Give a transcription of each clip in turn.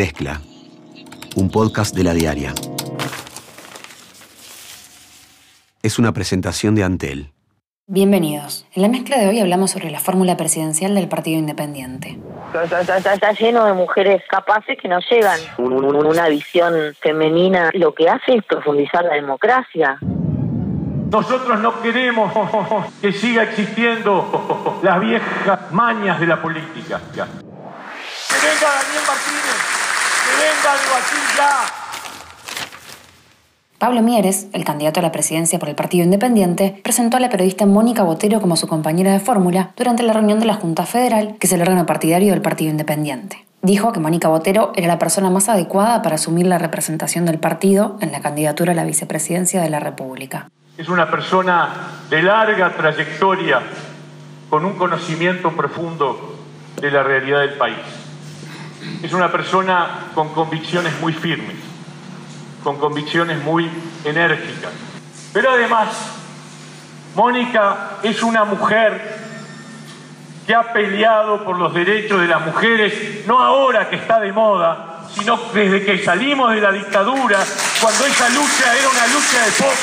Mezcla, un podcast de la diaria. Es una presentación de Antel. Bienvenidos. En la mezcla de hoy hablamos sobre la fórmula presidencial del Partido Independiente. Está, lleno de mujeres capaces que no llegan. Una visión femenina lo que hace es profundizar la democracia. Nosotros no queremos que siga existiendo las viejas mañas de la política. Que venga Daniel Martínez, que venga el ya. Pablo Mieres, el candidato a la presidencia por el Partido Independiente, presentó a la periodista Mónica Botero como su compañera de fórmula durante la reunión de la Junta Federal, que es el órgano partidario del Partido Independiente. Dijo que Mónica Botero era la persona más adecuada para asumir la representación del partido en la candidatura a la vicepresidencia de la República. Es una persona de larga trayectoria, con un conocimiento profundo de la realidad del país. Es una persona con convicciones muy firmes con convicciones muy enérgicas. Pero además, Mónica es una mujer que ha peleado por los derechos de las mujeres, no ahora que está de moda, sino desde que salimos de la dictadura, cuando esa lucha era una lucha de poco.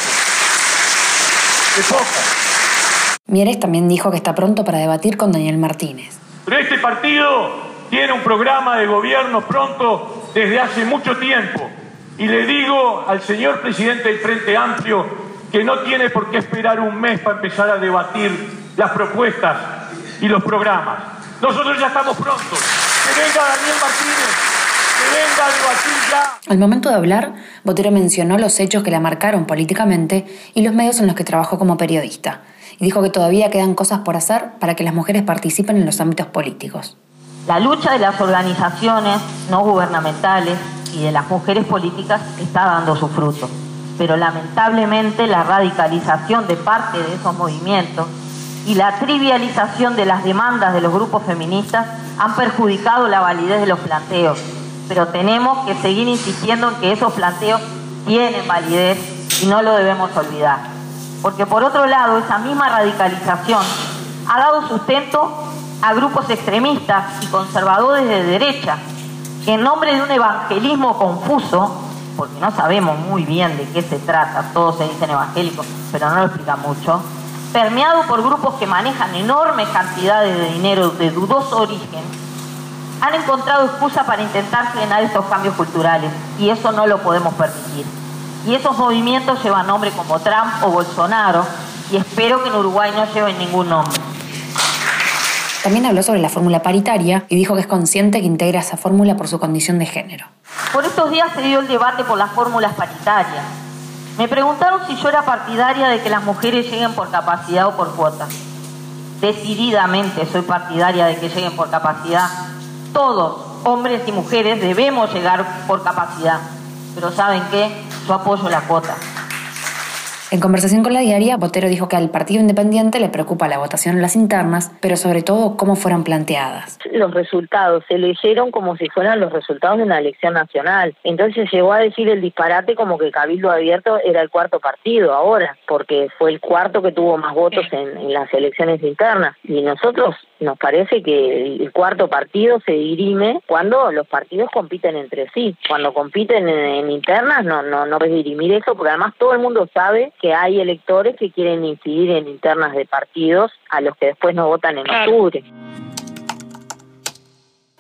De. Mieres también dijo que está pronto para debatir con Daniel Martínez. Pero este partido tiene un programa de gobierno pronto desde hace mucho tiempo y le digo al señor presidente del Frente Amplio que no tiene por qué esperar un mes para empezar a debatir las propuestas y los programas. Nosotros ya estamos prontos. Que venga Daniel Martínez. Al momento de hablar, Botero mencionó los hechos que la marcaron políticamente y los medios en los que trabajó como periodista. Y dijo que todavía quedan cosas por hacer para que las mujeres participen en los ámbitos políticos. La lucha de las organizaciones no gubernamentales y de las mujeres políticas está dando su fruto. Pero lamentablemente la radicalización de parte de esos movimientos y la trivialización de las demandas de los grupos feministas han perjudicado la validez de los planteos. Pero tenemos que seguir insistiendo en que esos planteos tienen validez y no lo debemos olvidar. Porque por otro lado, esa misma radicalización ha dado sustento a grupos extremistas y conservadores de derecha en nombre de un evangelismo confuso, porque no sabemos muy bien de qué se trata, todos se dicen evangélicos, pero no lo explica mucho, permeado por grupos que manejan enormes cantidades de dinero de dudoso origen, han encontrado excusa para intentar frenar estos cambios culturales y eso no lo podemos permitir. Y esos movimientos llevan nombre como Trump o Bolsonaro y espero que en Uruguay no lleven ningún nombre. También habló sobre la fórmula paritaria y dijo que es consciente que integra esa fórmula por su condición de género. Por estos días se dio el debate por las fórmulas paritarias. Me preguntaron si yo era partidaria de que las mujeres lleguen por capacidad o por cuota. Decididamente soy partidaria de que lleguen por capacidad. Todos, hombres y mujeres, debemos llegar por capacidad. Pero ¿saben qué? Yo apoyo la cuota. En conversación con la diaria, Botero dijo que al Partido Independiente le preocupa la votación en las internas, pero sobre todo cómo fueron planteadas. Los resultados se leyeron como si fueran los resultados de una elección nacional. Entonces llegó a decir el disparate como que Cabildo Abierto era el cuarto partido ahora, porque fue el cuarto que tuvo más votos en, las elecciones internas. Y nosotros nos parece que el cuarto partido se dirime cuando los partidos compiten entre sí. Cuando compiten en, internas no, no, no ves dirimir eso, porque además todo el mundo sabe que hay electores que quieren incidir en internas de partidos a los que después no votan en octubre.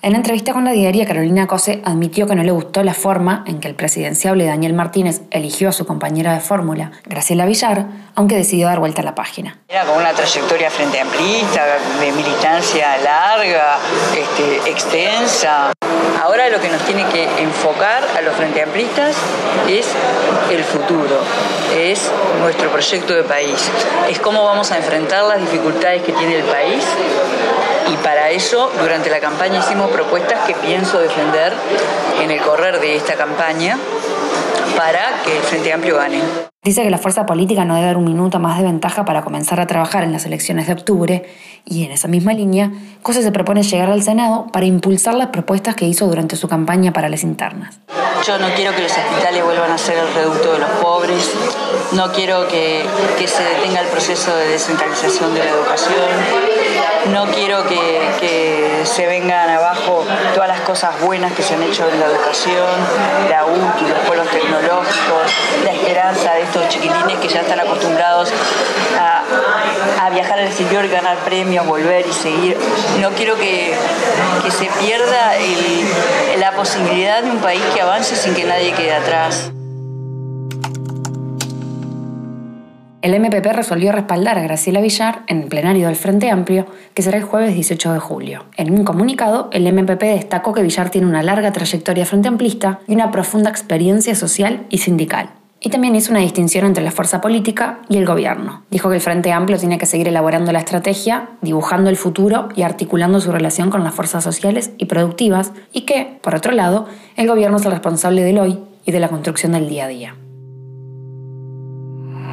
En entrevista con la diaria, Carolina Cose admitió que no le gustó la forma en que el presidenciable Daniel Martínez eligió a su compañera de fórmula, Graciela Villar, aunque decidió dar vuelta a la página. Era con una trayectoria frente amplista, de militancia larga, este, extensa. Ahora lo que nos tiene que enfocar a los frente amplistas es el futuro, es nuestro proyecto de país, es cómo vamos a enfrentar las dificultades que tiene el país y para eso durante la campaña hicimos propuestas que pienso defender en el correr de esta campaña para que el Frente Amplio gane. Dice que la fuerza política no debe dar un minuto más de ventaja para comenzar a trabajar en las elecciones de octubre y en esa misma línea, Cosa se propone llegar al Senado para impulsar las propuestas que hizo durante su campaña para las internas. Yo no quiero que los hospitales vuelvan a ser el reducto de los pobres, no quiero que, que se detenga el proceso de descentralización de la educación, no quiero que, se vengan abajo todas las cosas buenas que se han hecho en la educación, la UTI, los pueblos tecnológicos, la esperanza de estos chiquilines que ya están acostumbrados a, viajar al exterior ganar premios, volver y seguir. No quiero que, se pierda la posibilidad de un país que avance sin que nadie quede atrás. El MPP resolvió respaldar a Graciela Villar en el plenario del Frente Amplio, que será el jueves 18 de julio. En un comunicado, el MPP destacó que Villar tiene una larga trayectoria frente amplista y una profunda experiencia social y sindical. Y también hizo una distinción entre la fuerza política y el gobierno. Dijo que el Frente Amplio tiene que seguir elaborando la estrategia, dibujando el futuro y articulando su relación con las fuerzas sociales y productivas, y que, por otro lado, el gobierno es el responsable del hoy y de la construcción del día a día.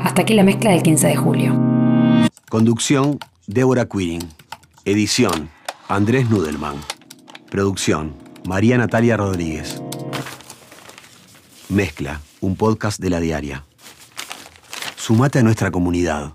Hasta aquí la mezcla del 15 de julio. Conducción, Débora Quirin. Edición, Andrés Nudelman. Producción, María Natalia Rodríguez. Mezcla, un podcast de la diaria. Sumate a nuestra comunidad.